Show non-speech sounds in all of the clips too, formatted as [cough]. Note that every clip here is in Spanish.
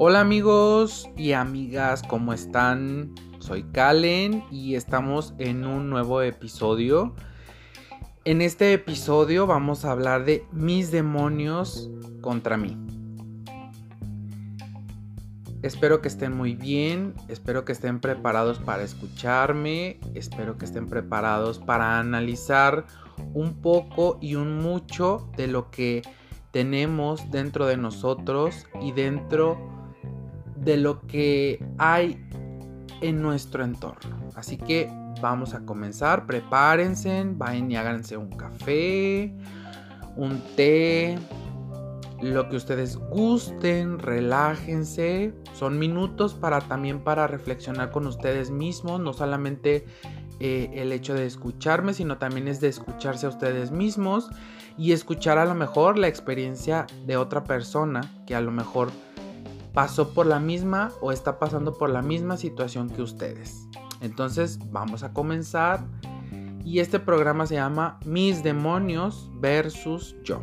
Hola amigos y amigas, ¿cómo están? Soy Kalen y estamos en un nuevo episodio. En este episodio vamos a hablar de mis demonios contra mí. Espero que estén muy bien, espero que estén preparados para escucharme, espero que estén preparados para analizar un poco y un mucho de lo que tenemos dentro de nosotros y dentro de lo que hay en nuestro entorno. Así que vamos a comenzar, prepárense, vayan y háganse un café, un té, lo que ustedes gusten, relájense. Son minutos para también para reflexionar con ustedes mismos, no solamente eh, el hecho de escucharme, sino también es de escucharse a ustedes mismos y escuchar a lo mejor la experiencia de otra persona que a lo mejor pasó por la misma o está pasando por la misma situación que ustedes. Entonces vamos a comenzar y este programa se llama Mis demonios versus yo.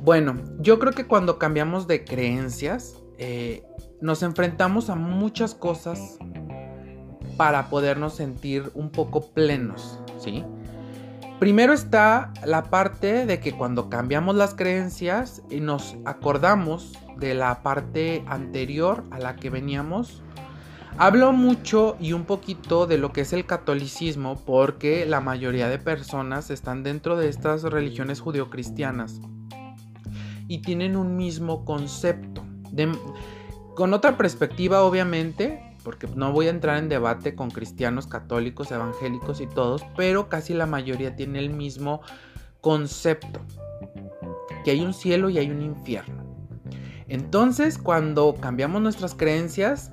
Bueno, yo creo que cuando cambiamos de creencias, eh, nos enfrentamos a muchas cosas para podernos sentir un poco plenos, ¿sí? Primero está la parte de que cuando cambiamos las creencias y nos acordamos de la parte anterior a la que veníamos, Hablo mucho y un poquito de lo que es el catolicismo porque la mayoría de personas están dentro de estas religiones judeocristianas y tienen un mismo concepto. con otra perspectiva, obviamente, porque no voy a entrar en debate con cristianos, católicos, evangélicos y todos, pero casi la mayoría tiene el mismo concepto, que hay un cielo y hay un infierno. Entonces, cuando cambiamos nuestras creencias,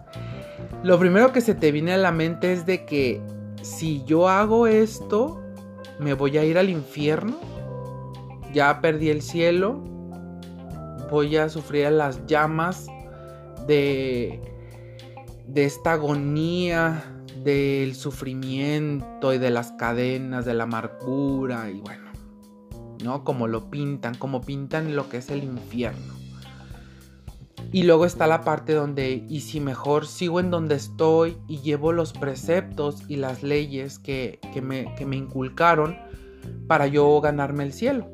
lo primero que se te viene a la mente es de que si yo hago esto, me voy a ir al infierno, ya perdí el cielo, voy a sufrir las llamas de, de esta agonía, del sufrimiento y de las cadenas, de la amargura y bueno, ¿no? Como lo pintan, como pintan lo que es el infierno. Y luego está la parte donde, y si mejor sigo en donde estoy y llevo los preceptos y las leyes que, me, que me inculcaron para yo ganarme el cielo.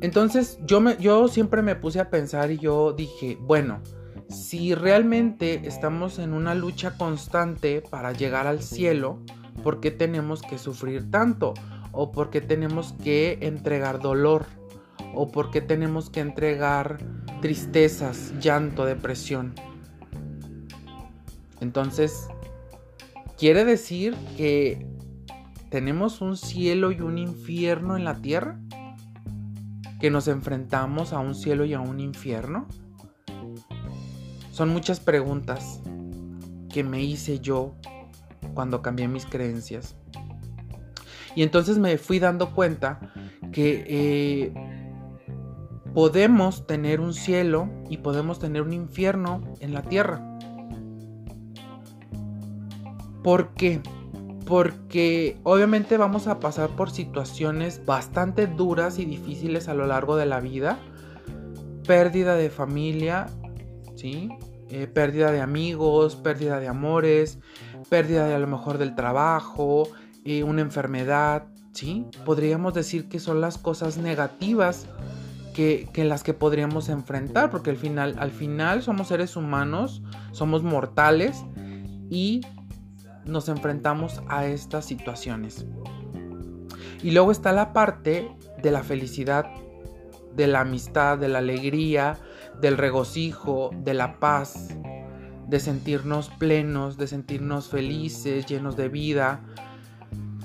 Entonces yo, me, yo siempre me puse a pensar y yo dije, bueno, si realmente estamos en una lucha constante para llegar al cielo, ¿por qué tenemos que sufrir tanto? ¿O por qué tenemos que entregar dolor? ¿O por qué tenemos que entregar tristezas, llanto, depresión? Entonces, ¿quiere decir que tenemos un cielo y un infierno en la tierra? que nos enfrentamos a un cielo y a un infierno? Son muchas preguntas que me hice yo cuando cambié mis creencias. Y entonces me fui dando cuenta que eh, podemos tener un cielo y podemos tener un infierno en la tierra. ¿Por qué? porque obviamente vamos a pasar por situaciones bastante duras y difíciles a lo largo de la vida. Pérdida de familia, ¿sí? Eh, pérdida de amigos, pérdida de amores, pérdida de a lo mejor del trabajo, eh, una enfermedad, ¿sí? Podríamos decir que son las cosas negativas que, que, las que podríamos enfrentar, porque al final, al final somos seres humanos, somos mortales y nos enfrentamos a estas situaciones. Y luego está la parte de la felicidad, de la amistad, de la alegría, del regocijo, de la paz, de sentirnos plenos, de sentirnos felices, llenos de vida.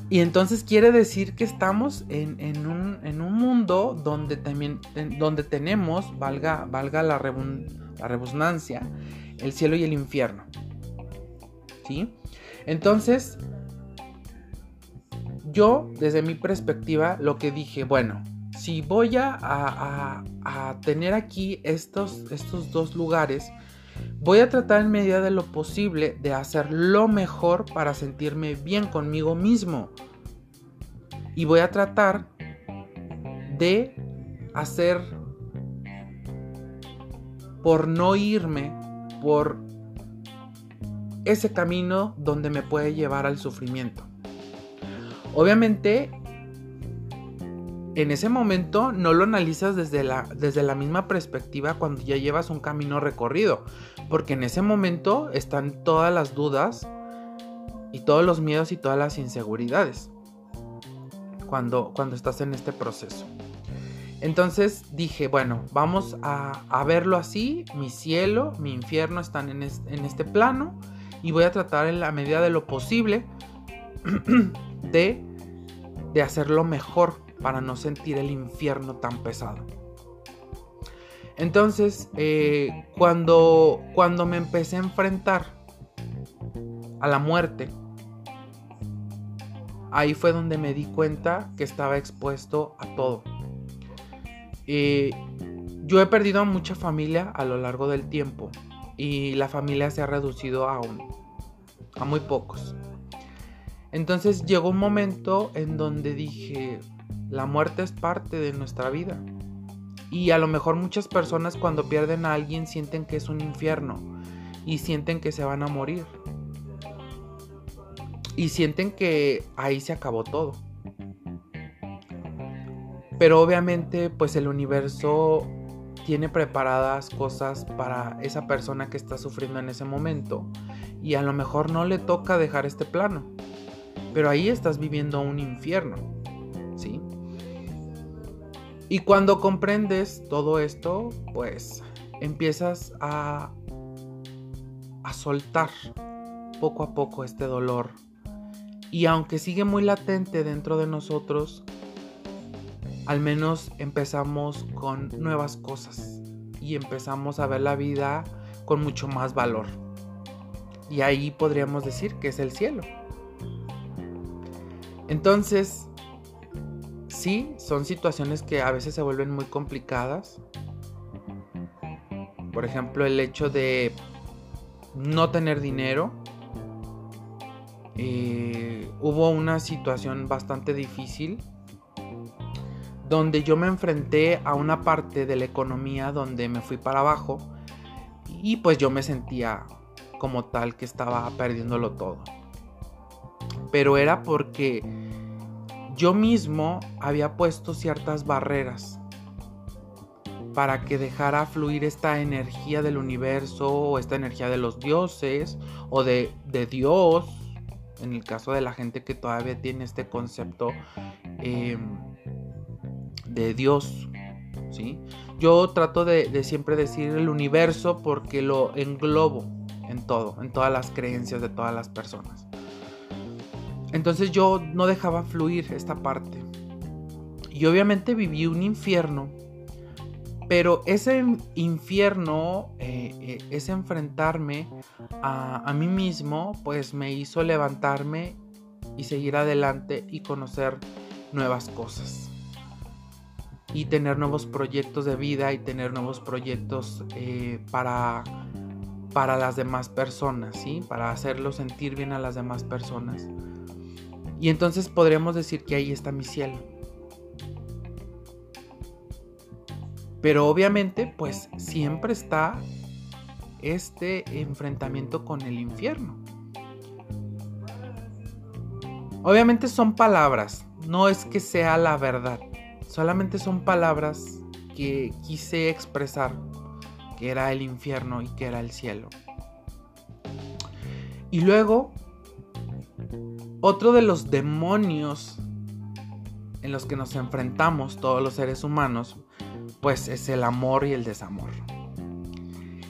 Y entonces quiere decir que estamos en, un, mundo donde también donde tenemos, valga, valga la, la redundancia, el cielo y el infierno. ¿Sí? Entonces, yo desde mi perspectiva lo que dije, bueno, si voy a, tener aquí estos, estos dos lugares, voy a tratar en medida de lo posible de hacer lo mejor para sentirme bien conmigo mismo. Y voy a tratar de hacer por no irme por ese camino donde me puede llevar al sufrimiento. Obviamente, en ese momento no lo analizas desde la, desde la misma perspectiva cuando ya llevas un camino recorrido, porque en ese momento están todas las dudas y todos los miedos y todas las inseguridades cuando, cuando estás en este proceso. Entonces dije, bueno, vamos a, verlo así, mi cielo, mi infierno están en, en este plano y voy a tratar en la medida de lo posible [clears throat] de, de hacerlo mejor para no sentir el infierno tan pesado. Entonces, eh, cuando, cuando me empecé a enfrentar a la muerte, ahí fue donde me di cuenta que estaba expuesto a todo. Eh, yo he perdido a mucha familia a lo largo del tiempo y la familia se ha reducido a, a muy pocos. Entonces llegó un momento en donde dije, la muerte es parte de nuestra vida. Y a lo mejor muchas personas cuando pierden a alguien sienten que es un infierno y sienten que se van a morir. Y sienten que ahí se acabó todo. Pero obviamente pues el universo tiene preparadas cosas para esa persona que está sufriendo en ese momento. Y a lo mejor no le toca dejar este plano. Pero ahí estás viviendo un infierno. Y cuando comprendes todo esto, pues empiezas a, a soltar poco a poco este dolor. Y aunque sigue muy latente dentro de nosotros, al menos empezamos con nuevas cosas y empezamos a ver la vida con mucho más valor. Y ahí podríamos decir que es el cielo. Entonces, sí, son situaciones que a veces se vuelven muy complicadas. Por ejemplo, el hecho de no tener dinero. Eh, hubo una situación bastante difícil donde yo me enfrenté a una parte de la economía donde me fui para abajo y pues yo me sentía como tal que estaba perdiéndolo todo. Pero era porque yo mismo había puesto ciertas barreras para que dejara fluir esta energía del universo o esta energía de los dioses o de, Dios, en el caso de la gente que todavía tiene este concepto em, de Dios. ¿sí? Yo trato de, de siempre decir el universo porque lo englobo en todo, en todas las creencias de todas las personas. Entonces yo no dejaba fluir esta parte. Y obviamente viví un infierno. Pero ese infierno, eh, eh, ese enfrentarme a, mí mismo, pues me hizo levantarme y seguir adelante y conocer nuevas cosas. Y tener nuevos proyectos de vida y tener nuevos proyectos eh, para, para las demás personas, ¿sí? Para hacerlo sentir bien a las demás personas. Y entonces podríamos decir que ahí está mi cielo. Pero obviamente, pues siempre está este enfrentamiento con el infierno. Obviamente son palabras, no es que sea la verdad. Solamente son palabras que quise expresar que era el infierno y que era el cielo. Y luego otro de los demonios en los que nos enfrentamos todos los seres humanos, pues es el amor y el desamor.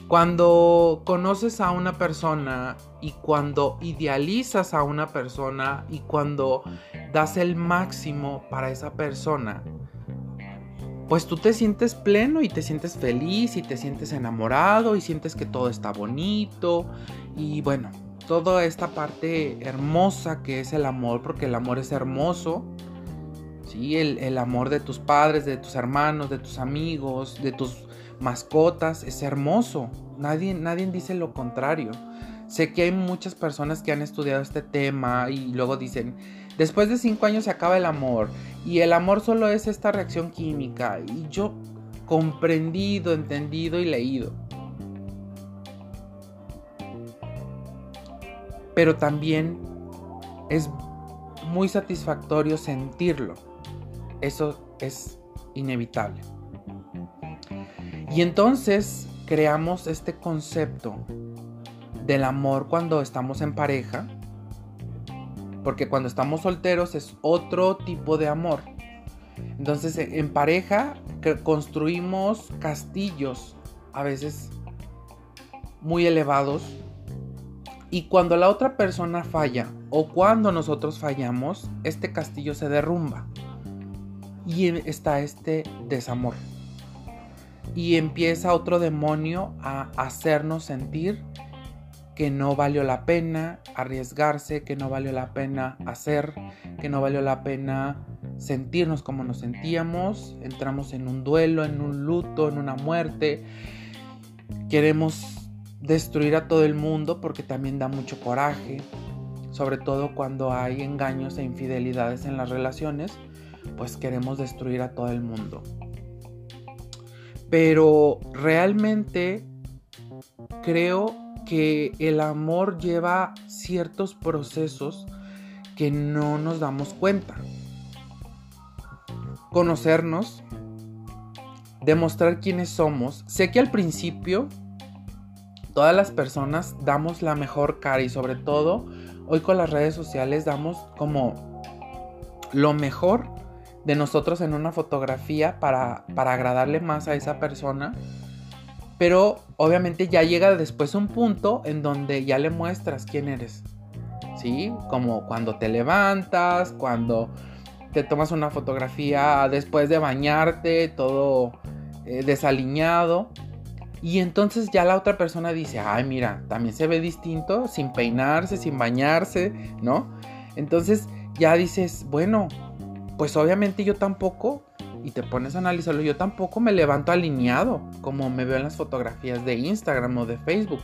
Cuando conoces a una persona y cuando idealizas a una persona y cuando das el máximo para esa persona, pues tú te sientes pleno y te sientes feliz y te sientes enamorado y sientes que todo está bonito y bueno, toda esta parte hermosa que es el amor, porque el amor es hermoso. ¿sí? El, amor de tus padres, de tus hermanos, de tus amigos, de tus mascotas, es hermoso. Nadie, nadie dice lo contrario. Sé que hay muchas personas que han estudiado este tema y luego dicen, después de cinco años se acaba el amor y el amor solo es esta reacción química. Y yo comprendido, entendido y leído pero también es muy satisfactorio sentirlo. Eso es inevitable. Y entonces creamos este concepto del amor cuando estamos en pareja, porque cuando estamos solteros es otro tipo de amor. Entonces en pareja construimos castillos, a veces muy elevados, y cuando la otra persona falla o cuando nosotros fallamos, este castillo se derrumba. Y está este desamor. Y empieza otro demonio a hacernos sentir que no valió la pena arriesgarse, que no valió la pena hacer, que no valió la pena sentirnos como nos sentíamos. Entramos en un duelo, en un luto, en una muerte. Queremos destruir a todo el mundo porque también da mucho coraje, sobre todo cuando hay engaños e infidelidades en las relaciones, pues queremos destruir a todo el mundo. Pero realmente creo que el amor lleva ciertos procesos que no nos damos cuenta. Conocernos, demostrar quiénes somos. Sé que al principio todas las personas damos la mejor cara y sobre todo hoy con las redes sociales damos como lo mejor de nosotros en una fotografía para, para agradarle más a esa persona. Pero obviamente ya llega después un punto en donde ya le muestras quién eres. ¿Sí? Como cuando te levantas, cuando te tomas una fotografía después de bañarte, todo eh, desaliñado. Y entonces ya la otra persona dice, ay, mira, también se ve distinto, sin peinarse, sin bañarse, ¿no? Entonces ya dices, bueno, pues obviamente yo tampoco, y te pones a analizarlo, yo tampoco me levanto alineado, como me veo en las fotografías de Instagram o de Facebook.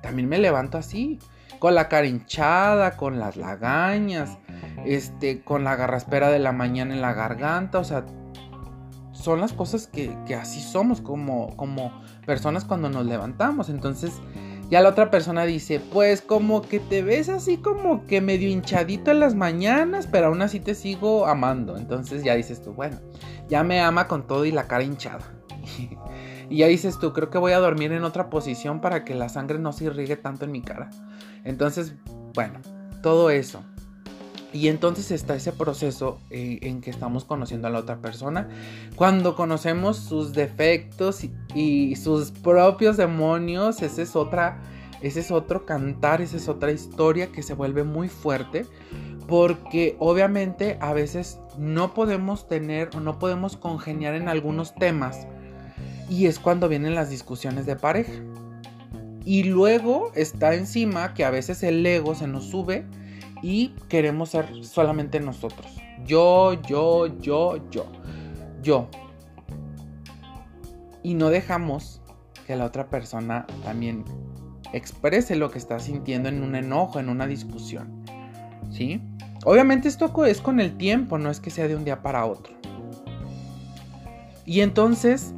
También me levanto así, con la cara hinchada, con las lagañas, este, con la garraspera de la mañana en la garganta, o sea, son las cosas que, así somos como, como personas cuando nos levantamos. Entonces ya la otra persona dice, pues como que te ves así como que medio hinchadito en las mañanas, pero aún así te sigo amando. Entonces ya dices tú, bueno, ya me ama con todo y la cara hinchada. [laughs] y ya dices tú, creo que voy a dormir en otra posición para que la sangre no se irrigue tanto en mi cara. Entonces, bueno, todo eso. Y entonces está ese proceso eh, en que estamos conociendo a la otra persona. Cuando conocemos sus defectos y, sus propios demonios, ese es otra, ese es otro cantar, esa es otra historia que se vuelve muy fuerte. Porque obviamente a veces no podemos tener o no podemos congeniar en algunos temas. Y es cuando vienen las discusiones de pareja. Y luego está encima que a veces el ego se nos sube y queremos ser solamente nosotros. Yo, yo, yo, yo, yo. Y no dejamos que la otra persona también exprese lo que está sintiendo en un enojo, en una discusión. ¿Sí? Obviamente esto es con el tiempo, no es que sea de un día para otro. Y entonces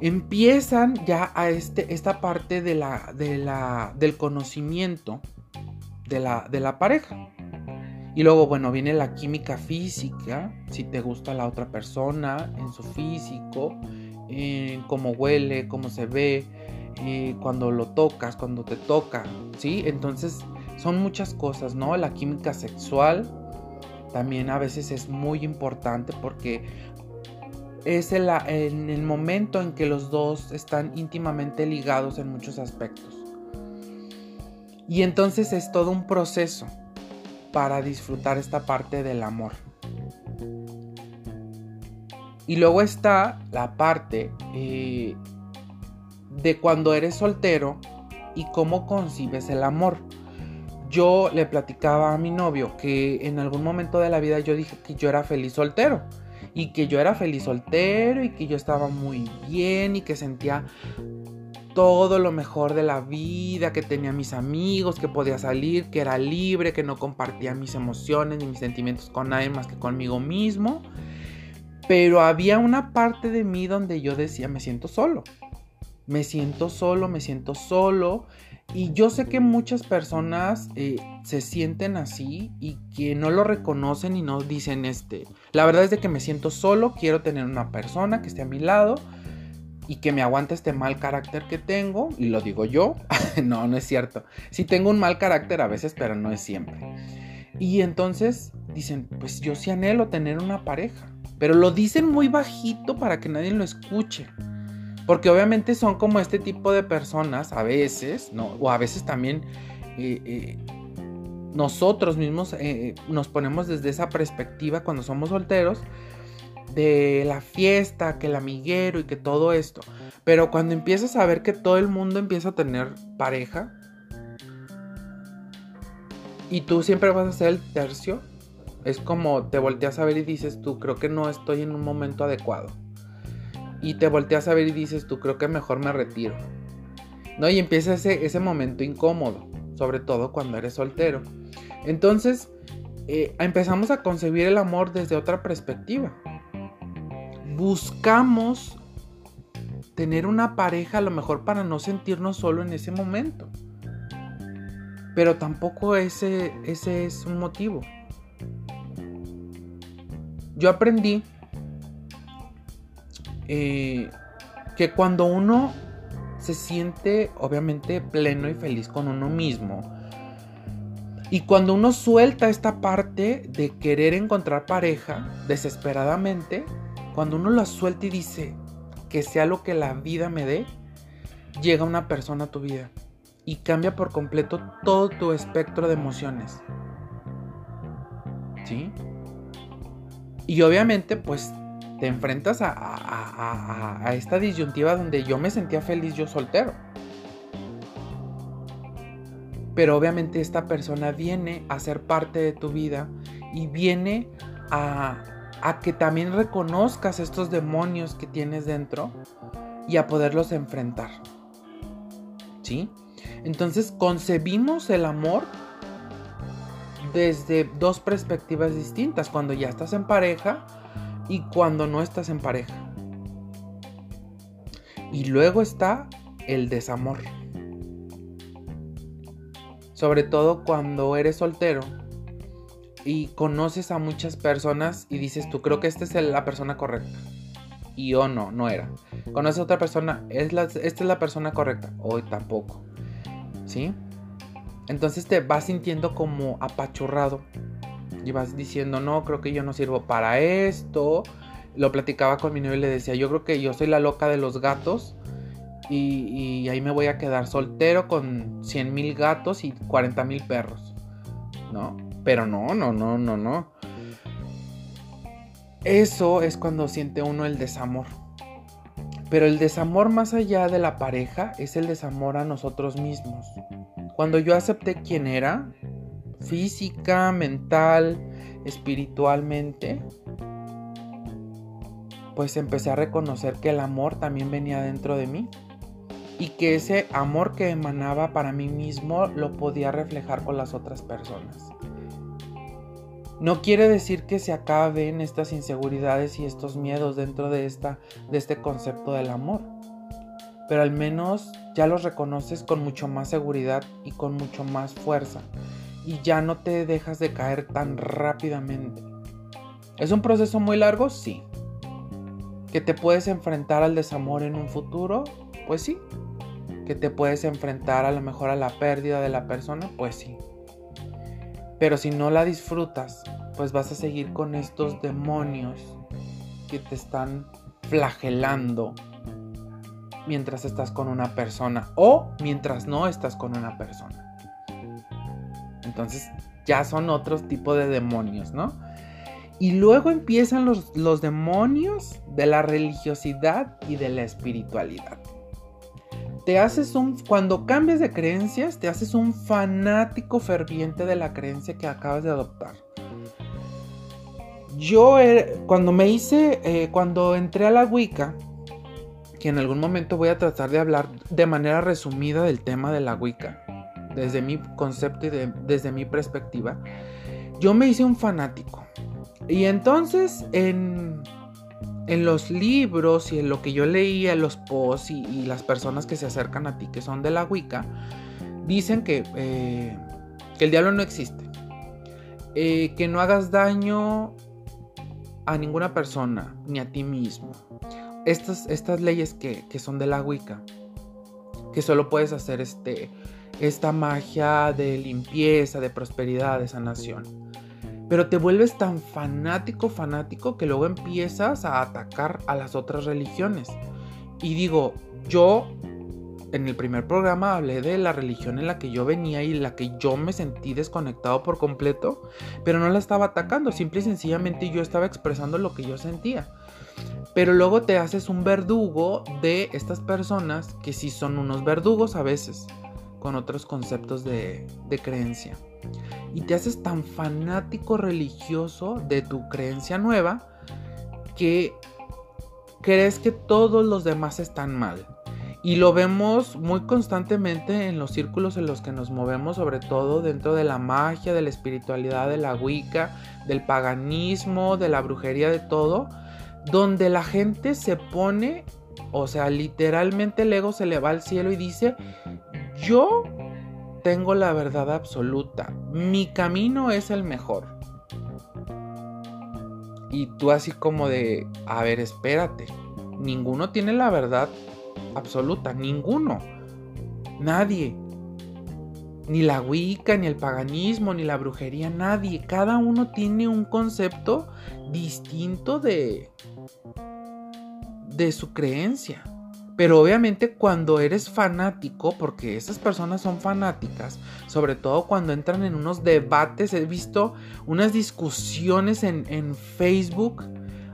empiezan ya a este, esta parte de la, de la, del conocimiento de la, de la pareja. Y luego, bueno, viene la química física, si te gusta la otra persona, en su físico, cómo huele, cómo se ve, eh, cuando lo tocas, cuando te toca, ¿sí? Entonces, son muchas cosas, ¿no? La química sexual también a veces es muy importante porque es en el momento en que los dos están íntimamente ligados en muchos aspectos. Y entonces es todo un proceso para disfrutar esta parte del amor. Y luego está la parte eh, de cuando eres soltero y cómo concibes el amor. Yo le platicaba a mi novio que en algún momento de la vida yo dije que yo era feliz soltero. Y que yo era feliz soltero y que yo estaba muy bien y que sentía todo lo mejor de la vida, que tenía mis amigos, que podía salir, que era libre, que no compartía mis emociones ni mis sentimientos con nadie más que conmigo mismo. Pero había una parte de mí donde yo decía, me siento solo. Me siento solo, me siento solo. Y yo sé que muchas personas eh, se sienten así y que no lo reconocen y no dicen este. La verdad es de que me siento solo, quiero tener una persona que esté a mi lado y que me aguante este mal carácter que tengo. Y lo digo yo. [laughs] no, no es cierto. Sí tengo un mal carácter a veces, pero no es siempre. Y entonces dicen, pues yo sí anhelo tener una pareja. Pero lo dicen muy bajito para que nadie lo escuche. Porque obviamente son como este tipo de personas a veces, ¿no? O a veces también eh, eh, nosotros mismos eh, nos ponemos desde esa perspectiva cuando somos solteros de la fiesta, que el amiguero y que todo esto. Pero cuando empiezas a ver que todo el mundo empieza a tener pareja y tú siempre vas a ser el tercio, es como te volteas a ver y dices tú, creo que no estoy en un momento adecuado y te volteas a ver y dices, tú creo que mejor me retiro. ¿No? Y empieza ese, ese momento incómodo, sobre todo cuando eres soltero. Entonces, eh, empezamos a concebir el amor desde otra perspectiva. Buscamos tener una pareja a lo mejor para no sentirnos solo en ese momento. Pero tampoco ese, ese es un motivo. Yo aprendí eh, que cuando uno se siente obviamente pleno y feliz con uno mismo, y cuando uno suelta esta parte de querer encontrar pareja desesperadamente, cuando uno la suelta y dice que sea lo que la vida me dé, llega una persona a tu vida y cambia por completo todo tu espectro de emociones. ¿Sí? Y obviamente pues te enfrentas a, esta disyuntiva donde yo me sentía feliz yo soltero. Pero obviamente esta persona viene a ser parte de tu vida y viene a, a que también reconozcas estos demonios que tienes dentro y a poderlos enfrentar. ¿Sí? Entonces concebimos el amor desde dos perspectivas distintas. Cuando ya estás en pareja, y cuando no estás en pareja. Y luego está el desamor. Sobre todo cuando eres soltero y conoces a muchas personas y dices tú creo que esta es la persona correcta. Y o no, no era. Conoces a otra persona, es esta es la persona correcta. Hoy tampoco. ¿Sí? Entonces te vas sintiendo como apachurrado y vas diciendo, no, creo que yo no sirvo para esto. Lo platicaba con mi novio y le decía, yo creo que yo soy la loca de los gatos y, ahí me voy a quedar soltero con 100 mil gatos y 40 mil perros. ¿No? Pero no, no, no, no, no. Eso es cuando siente uno el desamor. Pero el desamor más allá de la pareja es el desamor a nosotros mismos. Cuando yo acepté quién era, física, mental, espiritualmente, pues empecé a reconocer que el amor también venía dentro de mí y que ese amor que emanaba para mí mismo lo podía reflejar con las otras personas. No quiere decir que se acaben estas inseguridades y estos miedos dentro de, esta, de este concepto del amor, pero al menos ya los reconoces con mucho más seguridad y con mucho más fuerza y ya no te dejas de caer tan rápidamente. ¿Es un proceso muy largo? Sí. ¿Que te puedes enfrentar al desamor en un futuro? Pues sí. ¿Que te puedes enfrentar a lo mejor a la pérdida de la persona? Pues sí. Pero si no la disfrutas, pues vas a seguir con estos demonios que te están flagelando mientras estás con una persona o mientras no estás con una persona. Entonces ya son otros tipos de demonios, ¿no? Y luego empiezan los, los demonios de la religiosidad y de la espiritualidad. Te haces un, cuando cambias de creencias, te haces un fanático ferviente de la creencia que acabas de adoptar. Yo, cuando me hice, eh, cuando entré a la Wicca, que en algún momento voy a tratar de hablar de manera resumida del tema de la Wicca, desde mi concepto y desde mi perspectiva, yo me hice un fanático. Y entonces en, en los libros y en lo que yo leía, los posts y, las personas que se acercan a ti que son de la Wicca, dicen que, eh, el diablo no existe. Eh, que no hagas daño a ninguna persona, ni a ti mismo. Estas, estas leyes que, que son de la Wicca, que solo puedes hacer este, esta magia de limpieza, de prosperidad, de sanación. Pero te vuelves tan fanático, fanático, que luego empiezas a atacar a las otras religiones. Y digo, yo en el primer programa hablé de la religión en la que yo venía y la que yo me sentí desconectado por completo, pero no la estaba atacando, simple y sencillamente yo estaba expresando lo que yo sentía. Pero luego te haces un verdugo de estas personas que sí son unos verdugos a veces, con otros conceptos de, creencia. Y te haces tan fanático religioso de tu creencia nueva que crees que todos los demás están mal y lo vemos muy constantemente en los círculos en los que nos movemos, sobre todo dentro de la magia, de la espiritualidad, de la Wicca, del paganismo, de la brujería, de todo, donde la gente se pone, o sea, literalmente el ego se le va al cielo y dice, yo tengo la verdad absoluta, mi camino es el mejor. Y tú así como de, a ver, espérate, ninguno tiene la verdad absoluta, ninguno. Nadie. Ni la Wicca, ni el paganismo, ni la brujería, nadie. Cada uno tiene un concepto distinto de de su creencia. Pero obviamente cuando eres fanático, porque esas personas son fanáticas, sobre todo cuando entran en unos debates, he visto unas discusiones en, en Facebook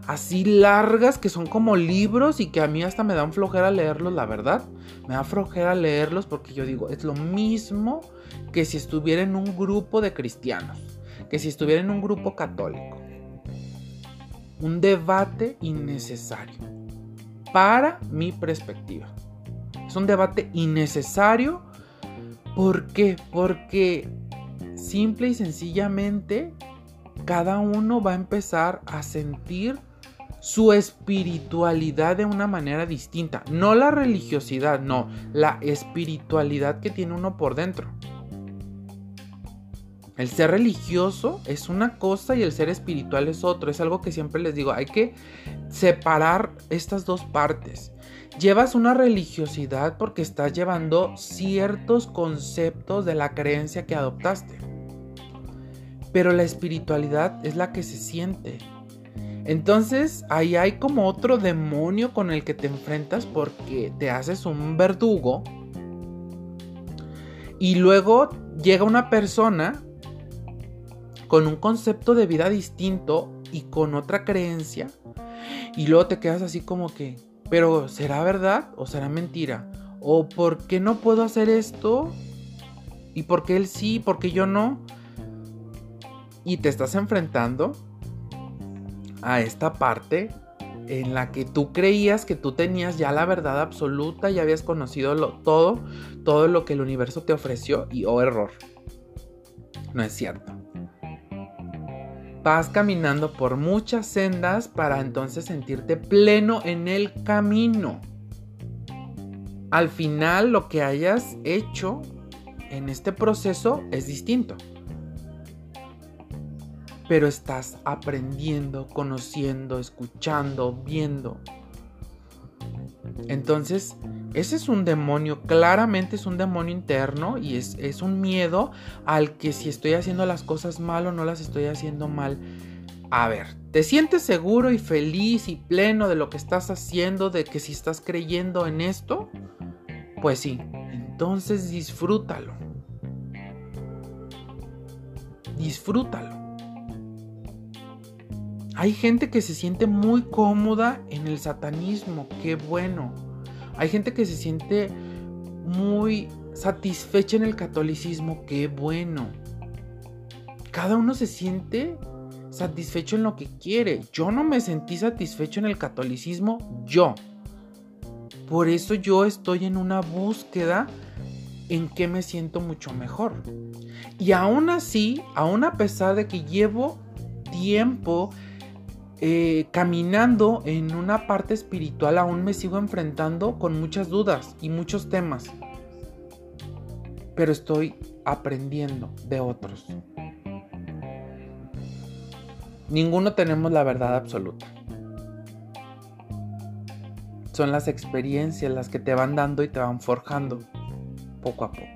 así largas que son como libros y que a mí hasta me dan flojera leerlos, la verdad. Me da flojera leerlos porque yo digo, es lo mismo que si estuviera en un grupo de cristianos, que si estuviera en un grupo católico. Un debate innecesario, para mi perspectiva. Es un debate innecesario. ¿Por qué? Porque simple y sencillamente cada uno va a empezar a sentir su espiritualidad de una manera distinta. No la religiosidad, no, la espiritualidad que tiene uno por dentro. El ser religioso es una cosa y el ser espiritual es otro. Es algo que siempre les digo, hay que separar estas dos partes. Llevas una religiosidad porque estás llevando ciertos conceptos de la creencia que adoptaste. Pero la espiritualidad es la que se siente, entonces ahí hay como otro demonio con el que te enfrentas porque te haces un verdugo. Y luego llega una persona con un concepto de vida distinto y con otra creencia. Y luego te quedas así como que, pero ¿será verdad o será mentira? ¿O por qué no puedo hacer esto? ¿Y por qué él sí? ¿Por qué yo no? Y te estás enfrentando a esta parte en la que tú creías que tú tenías ya la verdad absoluta y habías conocido todo, todo lo que el universo te ofreció y oh error. No es cierto. Vas caminando por muchas sendas para entonces sentirte pleno en el camino. Al final lo que hayas hecho en este proceso es distinto pero estás aprendiendo, conociendo, escuchando, viendo. Entonces, ese es un demonio, claramente es un demonio interno y es, es, un miedo al que si estoy haciendo las cosas mal o no las estoy haciendo mal. A ver, ¿te sientes seguro y feliz y pleno de lo que estás haciendo, de que si estás creyendo en esto? Pues sí, entonces disfrútalo. Disfrútalo. Hay gente que se siente muy cómoda en el satanismo, qué bueno. Hay gente que se siente muy satisfecha en el catolicismo, qué bueno. Cada uno se siente satisfecho en lo que quiere. Yo no me sentí satisfecho en el catolicismo, yo. Por eso yo estoy en una búsqueda en que me siento mucho mejor. Y aún así, aún a pesar de que llevo tiempo eh, caminando en una parte espiritual aún me sigo enfrentando con muchas dudas y muchos temas. pero estoy aprendiendo de otros. Ninguno tenemos la verdad absoluta. Son las experiencias las que te van dando y te van forjando poco a poco.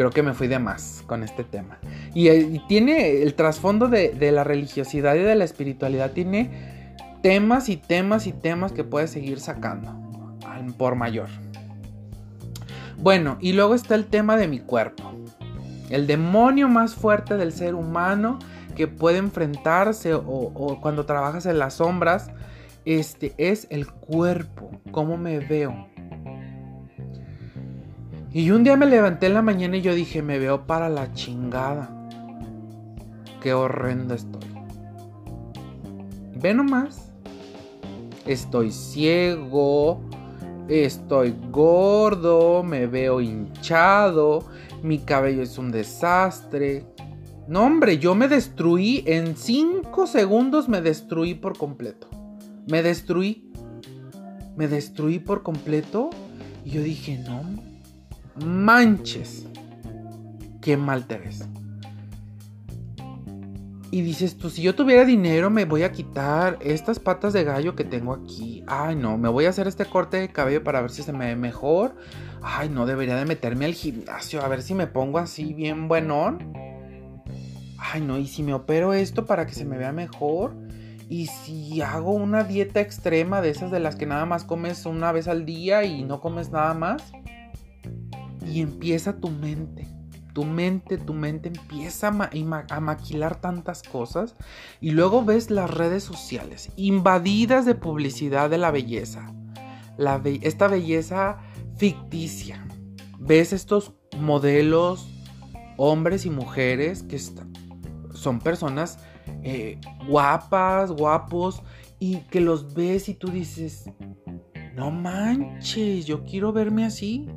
Creo que me fui de más con este tema. Y, eh, tiene el trasfondo de, la religiosidad y de la espiritualidad, tiene temas y temas y temas que puedes seguir sacando por mayor. Bueno, y luego está el tema de mi cuerpo. El demonio más fuerte del ser humano que puede enfrentarse o, cuando trabajas en las sombras, este es el cuerpo, cómo me veo. Y un día me levanté en la mañana y yo dije, me veo para la chingada. Qué horrendo estoy. Ve nomás. Estoy ciego, estoy gordo, me veo hinchado, mi cabello es un desastre, no, hombre, yo me destruí. En 5 segundos me destruí por completo. Me destruí. Me destruí por completo. Y yo dije, no manches. Qué mal te ves. Y dices tú, si yo tuviera dinero me voy a quitar estas patas de gallo que tengo aquí. Ay, no, me voy a hacer este corte de cabello para ver si se me ve mejor. Ay, no, debería de meterme al gimnasio a ver si me pongo así bien buenón ay no, y si me opero esto para que se me vea mejor, y si hago una dieta extrema de esas de las que nada más comes una vez al día y no comes nada más, y empieza tu mente. Tu mente, tu mente empieza a, maquilar tantas cosas y luego ves las redes sociales invadidas de publicidad de la belleza. esta belleza ficticia. Ves estos modelos, hombres y mujeres que son personas eh, guapas, guapos, y que los ves y tú dices, no manches, yo quiero verme así.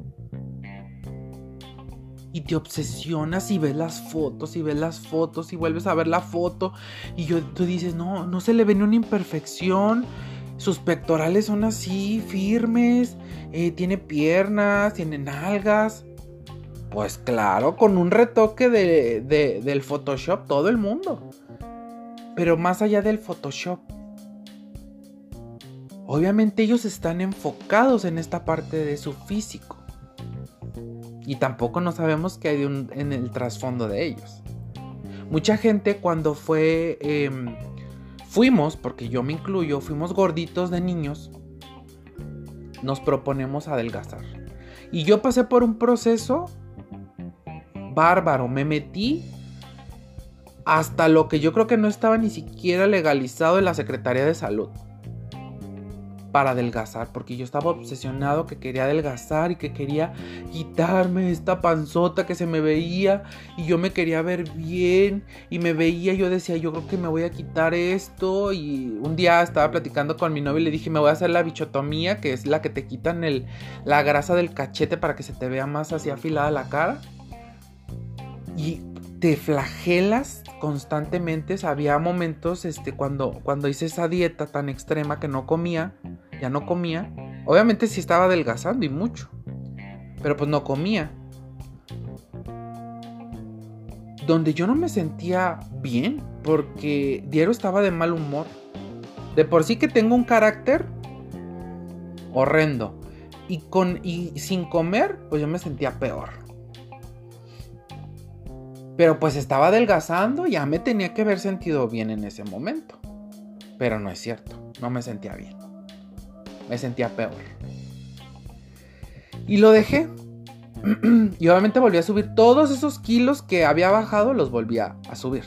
Y te obsesionas y ves las fotos y ves las fotos y vuelves a ver la foto y yo, tú dices, no, no se le ve ni una imperfección. Sus pectorales son así, firmes, eh, tiene piernas, tiene nalgas. Pues claro, con un retoque de, del Photoshop, todo el mundo. Pero más allá del Photoshop, obviamente ellos están enfocados en esta parte de su físico. Y tampoco no sabemos qué hay en el trasfondo de ellos. Mucha gente cuando fue... Em, fuimos, porque yo me incluyo, fuimos gorditos de niños, nos proponemos adelgazar. Y yo pasé por un proceso bárbaro. Me metí hasta lo que yo creo que no estaba ni siquiera legalizado en la Secretaría de Salud para adelgazar, porque yo estaba obsesionado que quería adelgazar y que quería quitarme esta panzota que se me veía y yo me quería ver bien y me veía, yo decía, yo creo que me voy a quitar esto y un día estaba platicando con mi novio y le dije, me voy a hacer la bichotomía, que es la que te quitan el, la grasa del cachete para que se te vea más así afilada la cara y te flagelas constantemente. Había momentos este, cuando, cuando hice esa dieta tan extrema que no comía, ya no comía. Obviamente sí estaba adelgazando y mucho, pero pues no comía. Donde yo no me sentía bien, porque diario estaba de mal humor. De por sí que tengo un carácter horrendo. Y, con, y sin comer, pues yo me sentía peor. Pero pues estaba adelgazando, ya me tenía que haber sentido bien en ese momento. Pero no es cierto, no me sentía bien. Me sentía peor. Y lo dejé. [clears throat] y obviamente volví a subir todos esos kilos que había bajado, los volví a, a subir.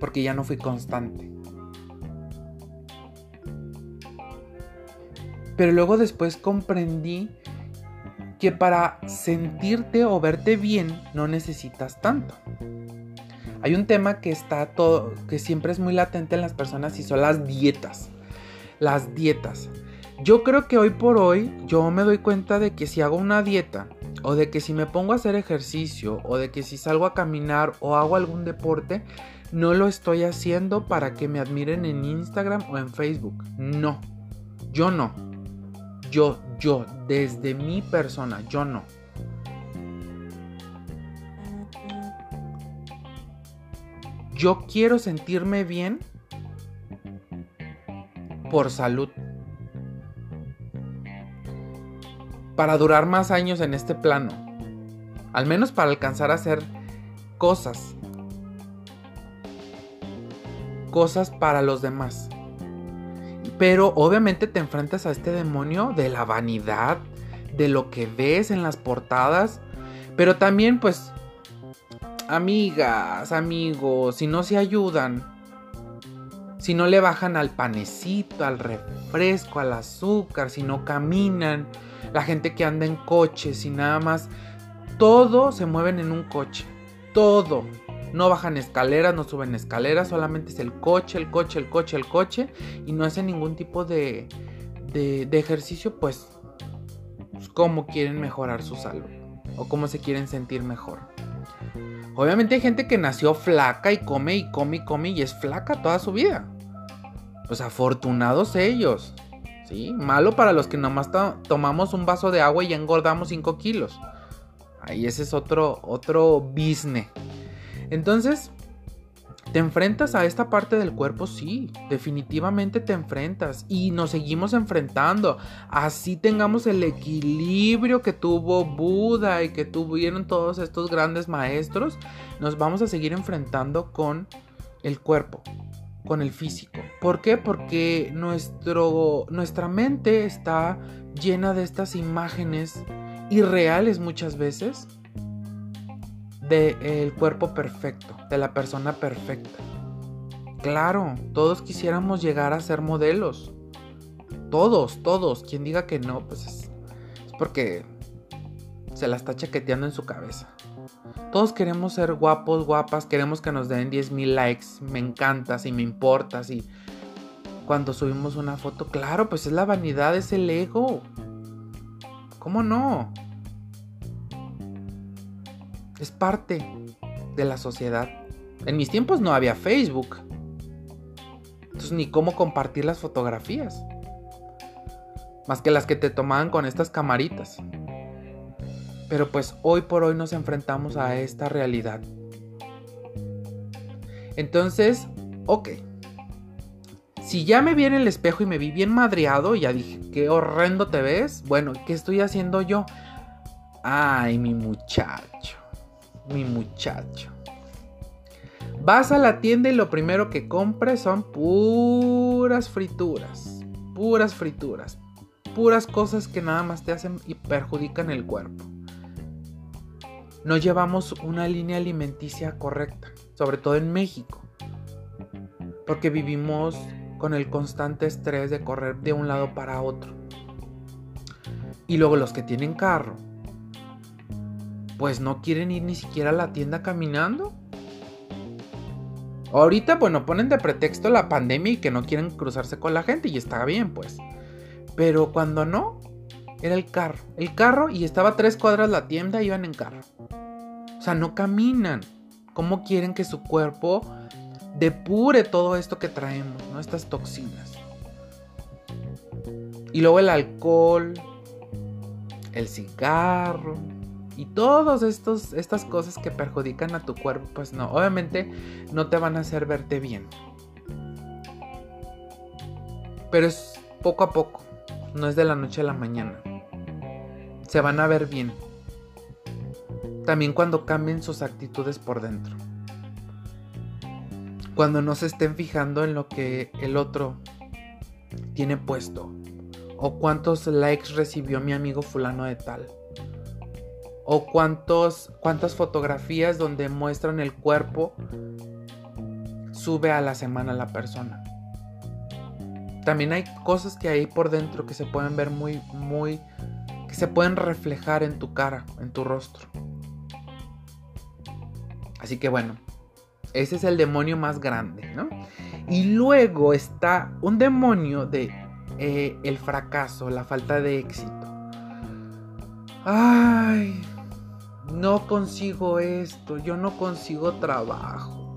Porque ya no fui constante. Pero luego después comprendí que para sentirte o verte bien no necesitas tanto. Hay un tema que está todo, que siempre es muy latente en las personas y son las dietas. Las dietas. Yo creo que hoy por hoy yo me doy cuenta de que si hago una dieta o de que si me pongo a hacer ejercicio o de que si salgo a caminar o hago algún deporte, no lo estoy haciendo para que me admiren en Instagram o en Facebook. No, yo no. yo, yo, desde mi persona, yo no. Yo quiero sentirme bien por salud. Para durar más años en este plano. Al menos para alcanzar a hacer cosas. Cosas para los demás. Pero obviamente te enfrentas a este demonio de la vanidad, de lo que ves en las portadas. Pero también pues, amigas, amigos, si no se ayudan, si no le bajan al panecito, al refresco, al azúcar, si no caminan, la gente que anda en coches y nada más, todo se mueven en un coche, todo. No bajan escaleras, no suben escaleras, solamente es el coche, el coche, el coche, el coche y no hacen ningún tipo de, de, ejercicio, pues, pues, cómo quieren mejorar su salud o cómo se quieren sentir mejor. Obviamente hay gente que nació flaca y come y come y come y es flaca toda su vida. Pues afortunados ellos. ¿Sí? Malo para los que nomás tomamos un vaso de agua y engordamos 5 kilos. Ahí ese es otro, otro business. Entonces, ¿te enfrentas a esta parte del cuerpo? Sí, definitivamente te enfrentas y nos seguimos enfrentando. Así tengamos el equilibrio que tuvo Buda y que tuvieron todos estos grandes maestros, nos vamos a seguir enfrentando con el cuerpo, con el físico. ¿Por qué? Porque nuestro, nuestra mente está llena de estas imágenes irreales muchas veces del cuerpo perfecto, de la persona perfecta. Claro, todos quisiéramos llegar a ser modelos. Todos, todos. Quien diga que no, pues es, es porque se la está chaqueteando en su cabeza. Todos queremos ser guapos, guapas, queremos que nos den 10 mil likes, me encantas y me importas y cuando subimos una foto, claro, pues es la vanidad, es el ego. ¿Cómo no? Es parte de la sociedad. En mis tiempos no había Facebook. Entonces ni cómo compartir las fotografías. Más que las que te tomaban con estas camaritas. Pero pues hoy por hoy nos enfrentamos a esta realidad. Entonces, ok. Si ya me vi en el espejo y me vi bien madreado, y ya dije, qué horrendo te ves. Bueno, ¿qué estoy haciendo yo? Ay, mi muchacho mi muchacho. Vas a la tienda y lo primero que compras son puras frituras. Puras frituras. Puras cosas que nada más te hacen y perjudican el cuerpo. No llevamos una línea alimenticia correcta, sobre todo en México. Porque vivimos con el constante estrés de correr de un lado para otro. Y luego los que tienen carro pues no quieren ir ni siquiera a la tienda caminando. Ahorita, bueno, ponen de pretexto la pandemia y que no quieren cruzarse con la gente y está bien, pues. Pero cuando no, era el carro. El carro y estaba a tres cuadras la tienda, iban en carro. Sea, no caminan. ¿Cómo quieren que su cuerpo depure todo esto que traemos, ¿no? Estas toxinas. Y luego el alcohol, el cigarro, y todas estas cosas que perjudican a tu cuerpo, pues no, obviamente no te van a hacer verte bien. Pero es poco a poco, no es de la noche a la mañana. Se van a ver bien. También cuando cambien sus actitudes por dentro. Cuando no se estén fijando en lo que el otro tiene puesto. O cuántos likes recibió mi amigo fulano de tal o cuántos, cuántas fotografías donde muestran el cuerpo sube a la semana la persona. También hay cosas que hay por dentro que se pueden ver muy, muy, que se pueden reflejar en tu cara, en tu rostro. Así que bueno, ese es el demonio más grande, ¿no? Y luego está un demonio de eh, el fracaso, la falta de éxito. Ay, no consigo esto, yo no consigo trabajo.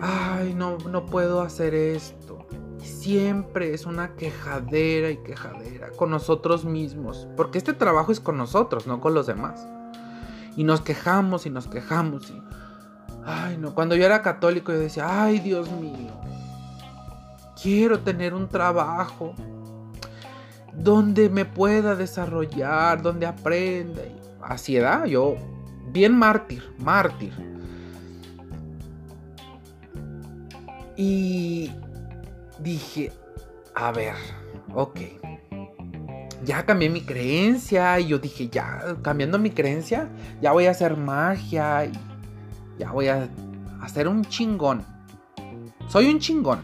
Ay, no, no puedo hacer esto. siempre es una quejadera y quejadera con nosotros mismos. Porque este trabajo es con nosotros, no con los demás. Y nos quejamos y nos quejamos. Y... Ay, no. Cuando yo era católico yo decía, ay, Dios mío. Quiero tener un trabajo donde me pueda desarrollar, donde aprenda. Así edad, yo, bien mártir, mártir. Y dije, a ver, ok. Ya cambié mi creencia y yo dije, ya, cambiando mi creencia, ya voy a hacer magia y ya voy a hacer un chingón. Soy un chingón,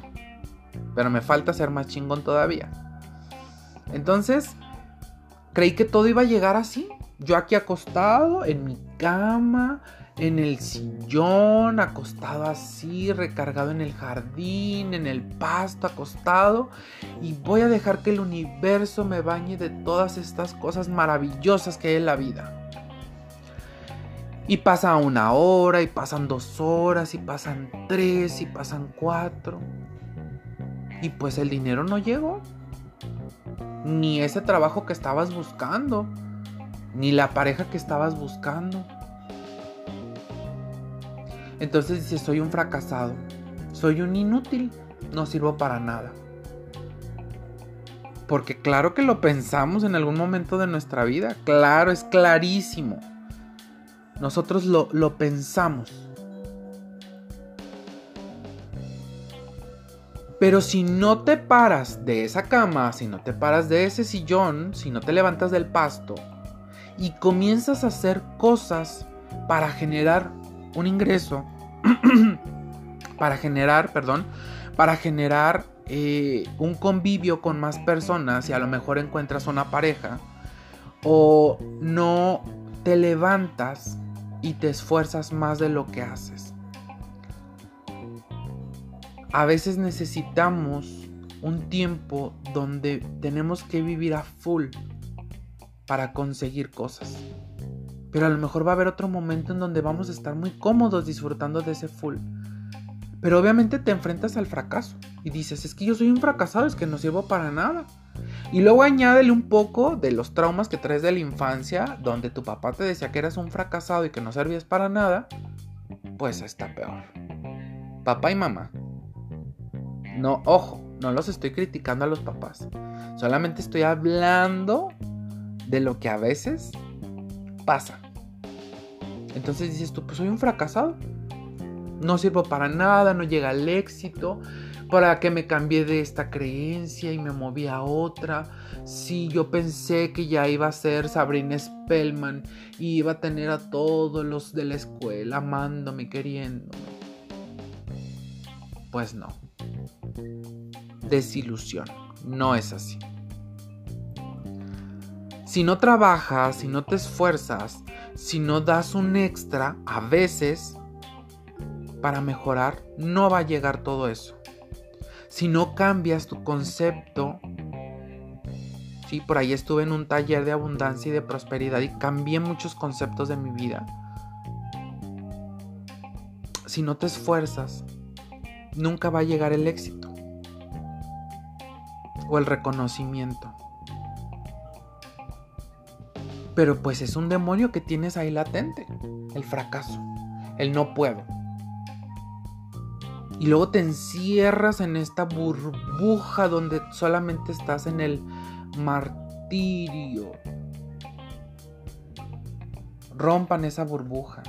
pero me falta ser más chingón todavía. Entonces, creí que todo iba a llegar así. Yo aquí acostado en mi cama, en el sillón, acostado así, recargado en el jardín, en el pasto, acostado. Y voy a dejar que el universo me bañe de todas estas cosas maravillosas que hay en la vida. Y pasa una hora, y pasan dos horas, y pasan tres, y pasan cuatro. Y pues el dinero no llegó. Ni ese trabajo que estabas buscando. Ni la pareja que estabas buscando entonces dice, soy un fracasado, soy un inútil, no sirvo para nada. Porque claro que lo pensamos en algún momento de nuestra vida, claro, es clarísimo. Nosotros lo, lo pensamos. Pero si no te paras de esa cama, si no te paras de ese sillón, si no te levantas del pasto y comienzas a hacer cosas para generar un ingreso [clears throat] para generar, perdón, para generar eh, un convivio con más personas y a lo mejor encuentras una pareja o no te levantas y te esfuerzas más de lo que haces. A veces necesitamos un tiempo donde tenemos que vivir a full para conseguir cosas. Pero a lo mejor va a haber otro momento en donde vamos a estar muy cómodos disfrutando de ese full. Pero obviamente te enfrentas al fracaso y dices, es que yo soy un fracasado, es que no sirvo para nada. Y luego añádele un poco de los traumas que traes de la infancia, donde tu papá te decía que eras un fracasado y que no servías para nada, pues está peor. Papá y mamá. No, ojo, no los estoy criticando a los papás. Solamente estoy hablando de lo que a veces pasa. Entonces dices tú, pues soy un fracasado. No sirvo para nada, no llega al éxito. ¿Para que me cambié de esta creencia y me moví a otra? Si yo pensé que ya iba a ser Sabrina Spellman y iba a tener a todos los de la escuela amándome, queriéndome. Pues no. Desilusión. No es así. Si no trabajas, si no te esfuerzas, si no das un extra, a veces, para mejorar, no va a llegar todo eso. Si no cambias tu concepto, sí, por ahí estuve en un taller de abundancia y de prosperidad y cambié muchos conceptos de mi vida. Si no te esfuerzas, nunca va a llegar el éxito o el reconocimiento. Pero pues es un demonio que tienes ahí latente. El fracaso. El no puedo. Y luego te encierras en esta burbuja donde solamente estás en el martirio. Rompan esa burbuja.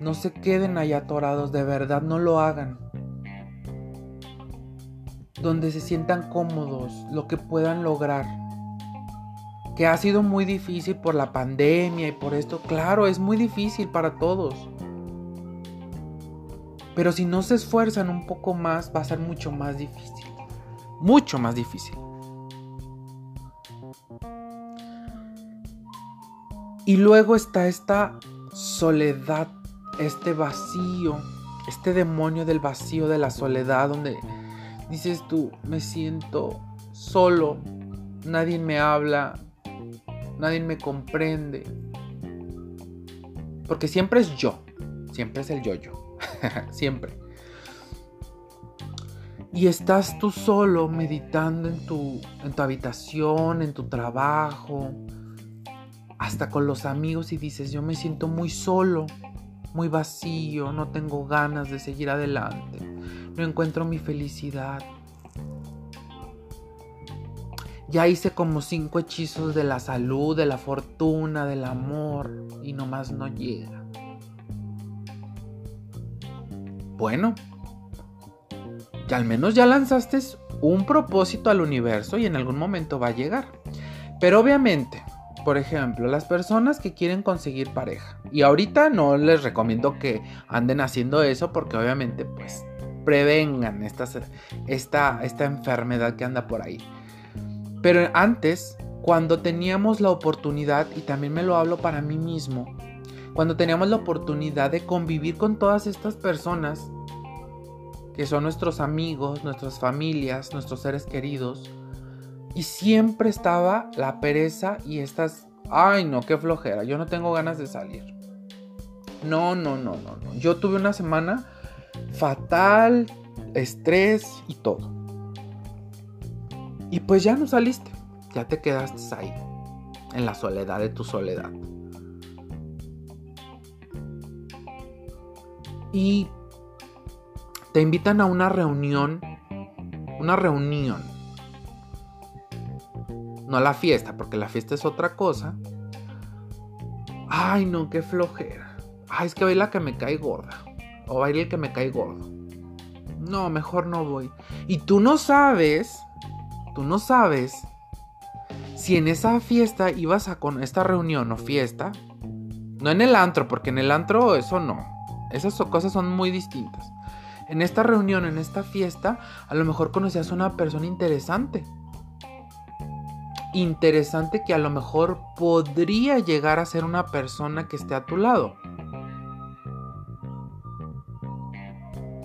No se queden ahí atorados, de verdad, no lo hagan. Donde se sientan cómodos, lo que puedan lograr que ha sido muy difícil por la pandemia y por esto. Claro, es muy difícil para todos. Pero si no se esfuerzan un poco más, va a ser mucho más difícil. Mucho más difícil. Y luego está esta soledad, este vacío, este demonio del vacío, de la soledad, donde dices tú, me siento solo, nadie me habla, nadie me comprende. Porque siempre es yo, siempre es el yo-yo, [laughs] siempre. y estás tú solo meditando en tu, en tu habitación, en tu trabajo, hasta con los amigos y dices, yo me siento muy solo, muy vacío, no tengo ganas de seguir adelante, no encuentro mi felicidad. Ya hice como cinco hechizos de la salud, de la fortuna, del amor y nomás no llega. Bueno, que al menos ya lanzaste un propósito al universo y en algún momento va a llegar. Pero obviamente, por ejemplo, las personas que quieren conseguir pareja. Y ahorita no les recomiendo que anden haciendo eso porque obviamente pues prevengan esta, esta enfermedad que anda por ahí. Pero antes, cuando teníamos la oportunidad, y también me lo hablo para mí mismo, cuando teníamos la oportunidad de convivir con todas estas personas, que son nuestros amigos, nuestras familias, nuestros seres queridos. Y siempre estaba la pereza y estas, ay no, qué flojera, yo no tengo ganas de salir. No, no, no, no, no. Yo tuve una semana fatal, estrés y todo. Y pues ya no saliste, ya te quedaste ahí, en la soledad de tu soledad. Y te invitan a una reunión, una reunión, no a la fiesta, porque la fiesta es otra cosa. Ay, no, qué flojera. Ay, es que va a ir la que me cae gorda. O va a ir el que me cae gordo. No, mejor no voy. Y tú no sabes, tú no sabes si en esa fiesta ibas a con esta reunión o fiesta. No en el antro, porque en el antro eso no. Esas cosas son muy distintas en esta reunión, en esta fiesta, a lo mejor conocías a una persona interesante. Interesante que a lo mejor podría llegar a ser una persona que esté a tu lado.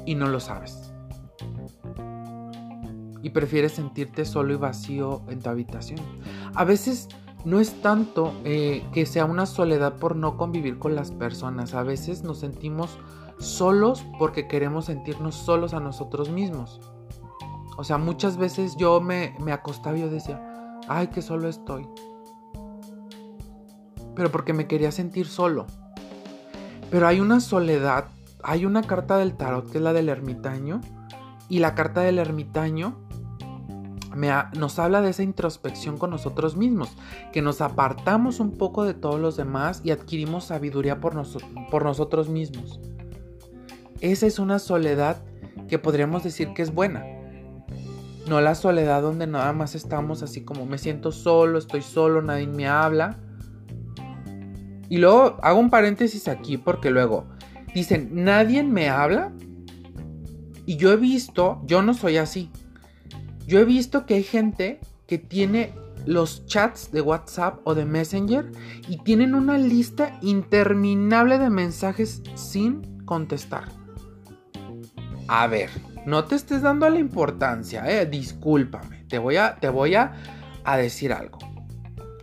Y no lo sabes. Y prefieres sentirte solo y vacío en tu habitación. A veces no es tanto eh, que sea una soledad por no convivir con las personas. A veces nos sentimos solos porque queremos sentirnos solos a nosotros mismos. O sea, muchas veces yo me, me acostaba y yo decía, ay, que solo estoy. Pero porque me quería sentir solo. Pero hay una soledad, hay una carta del tarot que es la del ermitaño. Y la carta del ermitaño nos habla de esa introspección con nosotros mismos, que nos apartamos un poco de todos los demás y adquirimos sabiduría por nosotros mismos. Esa es una soledad que podríamos decir que es buena. No la soledad donde nada más estamos así como me siento solo, estoy solo, nadie me habla. Y luego hago un paréntesis aquí porque luego dicen, nadie me habla. Y yo he visto, yo no soy así. Yo he visto que hay gente que tiene los chats de WhatsApp o de Messenger y tienen una lista interminable de mensajes sin contestar. A ver, no te estés dando la importancia, eh, discúlpame. Te voy a, te voy a, a decir algo.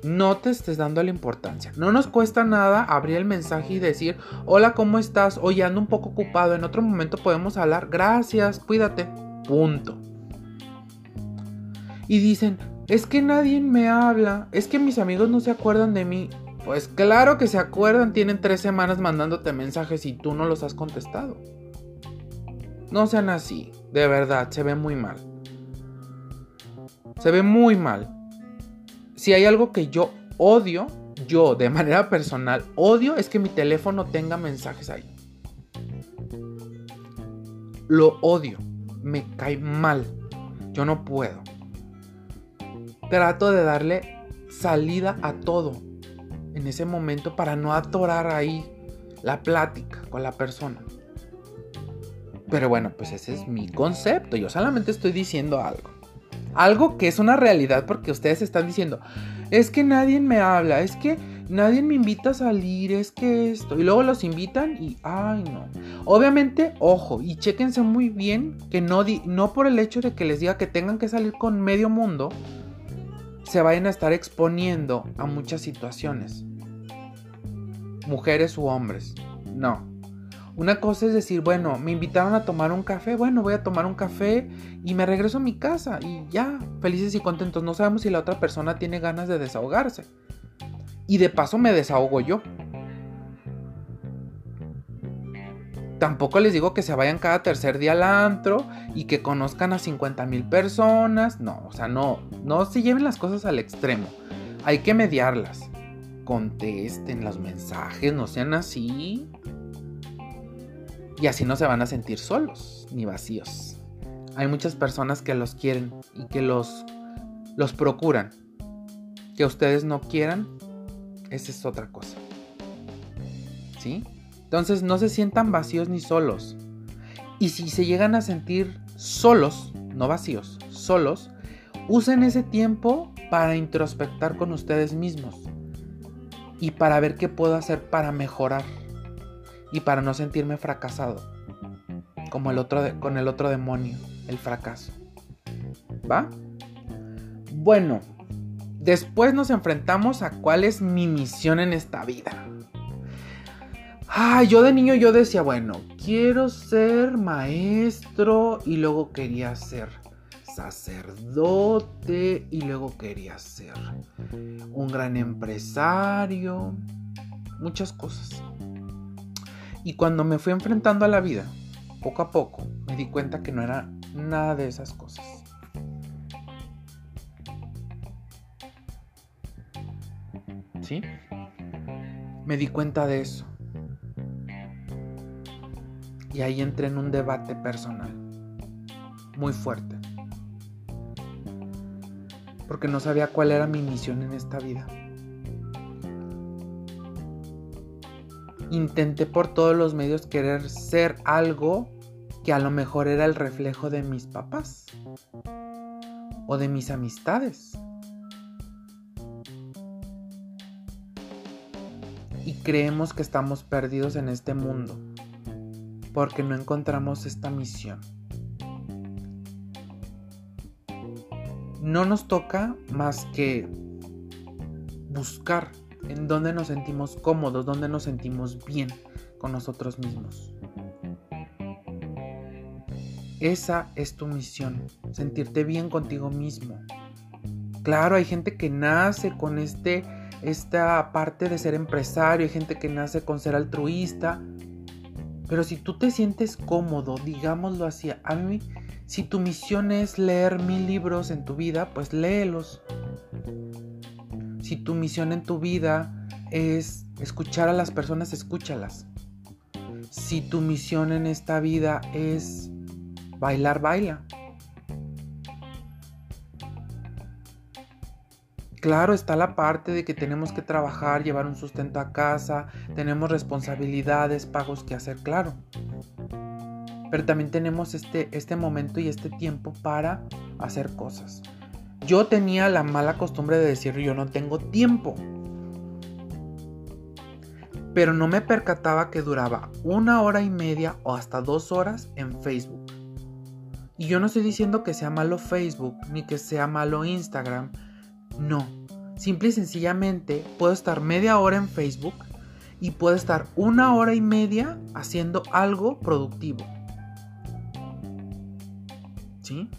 No te estés dando la importancia. No nos cuesta nada abrir el mensaje y decir, hola, ¿cómo estás? Hoy ando un poco ocupado, en otro momento podemos hablar. Gracias, cuídate. Punto. Y dicen, es que nadie me habla, es que mis amigos no se acuerdan de mí. Pues claro que se acuerdan, tienen tres semanas mandándote mensajes y tú no los has contestado. No sean así, de verdad, se ve muy mal. Se ve muy mal. Si hay algo que yo odio, yo de manera personal odio es que mi teléfono tenga mensajes ahí. Lo odio, me cae mal. Yo no puedo. Trato de darle salida a todo en ese momento para no atorar ahí la plática con la persona. Pero bueno, pues ese es mi concepto. Yo solamente estoy diciendo algo. Algo que es una realidad porque ustedes están diciendo, es que nadie me habla, es que nadie me invita a salir, es que esto. Y luego los invitan y, ay no. Obviamente, ojo, y chéquense muy bien que no, no por el hecho de que les diga que tengan que salir con medio mundo, se vayan a estar exponiendo a muchas situaciones. Mujeres u hombres. No. Una cosa es decir, bueno, me invitaron a tomar un café, bueno, voy a tomar un café y me regreso a mi casa y ya, felices y contentos. No sabemos si la otra persona tiene ganas de desahogarse. Y de paso me desahogo yo. Tampoco les digo que se vayan cada tercer día al antro y que conozcan a 50 mil personas. No, o sea, no, no se lleven las cosas al extremo. Hay que mediarlas. Contesten los mensajes, no sean así. Y así no se van a sentir solos ni vacíos. Hay muchas personas que los quieren y que los, los procuran. Que ustedes no quieran, esa es otra cosa. ¿Sí? Entonces no se sientan vacíos ni solos. Y si se llegan a sentir solos, no vacíos, solos, usen ese tiempo para introspectar con ustedes mismos y para ver qué puedo hacer para mejorar y para no sentirme fracasado, como el otro con el otro demonio, el fracaso. ¿Va? Bueno, después nos enfrentamos a cuál es mi misión en esta vida. Ah, yo de niño yo decía, bueno, quiero ser maestro y luego quería ser sacerdote y luego quería ser un gran empresario, muchas cosas. Y cuando me fui enfrentando a la vida, poco a poco, me di cuenta que no era nada de esas cosas. ¿Sí? Me di cuenta de eso. Y ahí entré en un debate personal. Muy fuerte. Porque no sabía cuál era mi misión en esta vida. intenté por todos los medios querer ser algo que a lo mejor era el reflejo de mis papás o de mis amistades. Y creemos que estamos perdidos en este mundo porque no encontramos esta misión. No nos toca más que buscar en dónde nos sentimos cómodos, dónde nos sentimos bien con nosotros mismos. Esa es tu misión, sentirte bien contigo mismo. Claro, hay gente que nace con este, esta parte de ser empresario, hay gente que nace con ser altruista, pero si tú te sientes cómodo, digámoslo así, a mí, si tu misión es leer mil libros en tu vida, pues léelos. Si tu misión en tu vida es escuchar a las personas, escúchalas. Si tu misión en esta vida es bailar, baila. Claro, está la parte de que tenemos que trabajar, llevar un sustento a casa, tenemos responsabilidades, pagos que hacer, claro. Pero también tenemos este, este momento y este tiempo para hacer cosas. Yo tenía la mala costumbre de decir yo no tengo tiempo. Pero no me percataba que duraba una hora y media o hasta dos horas en Facebook. Y yo no estoy diciendo que sea malo Facebook ni que sea malo Instagram. No. Simple y sencillamente puedo estar media hora en Facebook y puedo estar una hora y media haciendo algo productivo. ¿Sí?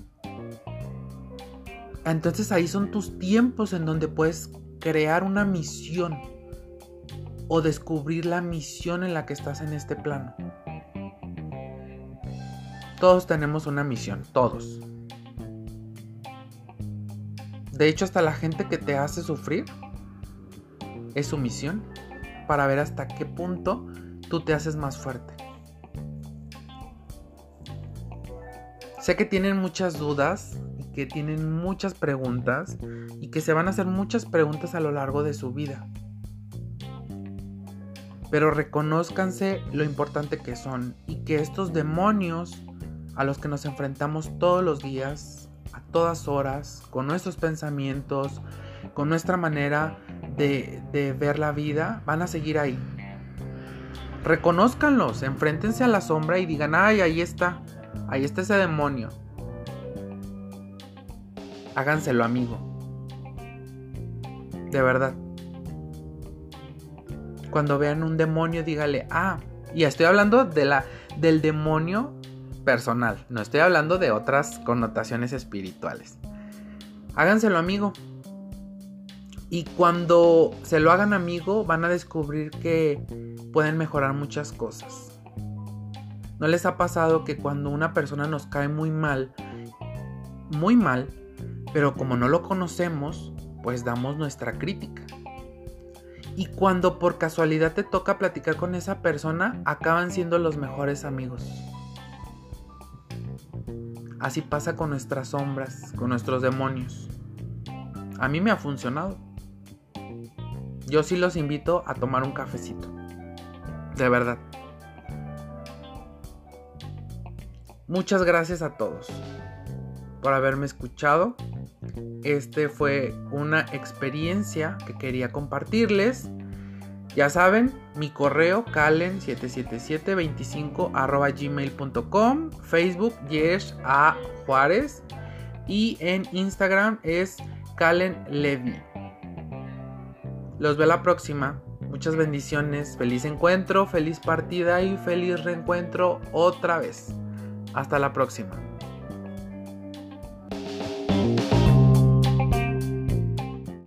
Entonces ahí son tus tiempos en donde puedes crear una misión o descubrir la misión en la que estás en este plano. Todos tenemos una misión, todos. De hecho, hasta la gente que te hace sufrir es su misión para ver hasta qué punto tú te haces más fuerte. Sé que tienen muchas dudas que tienen muchas preguntas y que se van a hacer muchas preguntas a lo largo de su vida. Pero reconózcanse lo importante que son y que estos demonios a los que nos enfrentamos todos los días, a todas horas, con nuestros pensamientos, con nuestra manera de, ver la vida, van a seguir ahí. Reconózcanlos, enfréntense a la sombra y digan, ay, ahí está, ahí está ese demonio háganselo amigo. De verdad. Cuando vean un demonio, dígale, ah, Y estoy hablando de la, del demonio personal, no estoy hablando de otras connotaciones espirituales. Háganselo amigo. Y cuando se lo hagan amigo van a descubrir que pueden mejorar muchas cosas. ¿No les ha pasado que cuando una persona nos cae muy mal, muy mal, pero como no lo conocemos, pues damos nuestra crítica? Y cuando por casualidad te toca platicar con esa persona, acaban siendo los mejores amigos. Así pasa con nuestras sombras, con nuestros demonios. A mí me ha funcionado. Yo sí los invito a tomar un cafecito. De verdad. Muchas gracias a todos por haberme escuchado. Este fue una experiencia que quería compartirles. Ya saben, mi correo calen77725 gmail.com, Facebook Yesh A Juárez y en Instagram es Calen Levy. Los veo la próxima. Muchas bendiciones, feliz encuentro, feliz partida y feliz reencuentro otra vez. Hasta la próxima.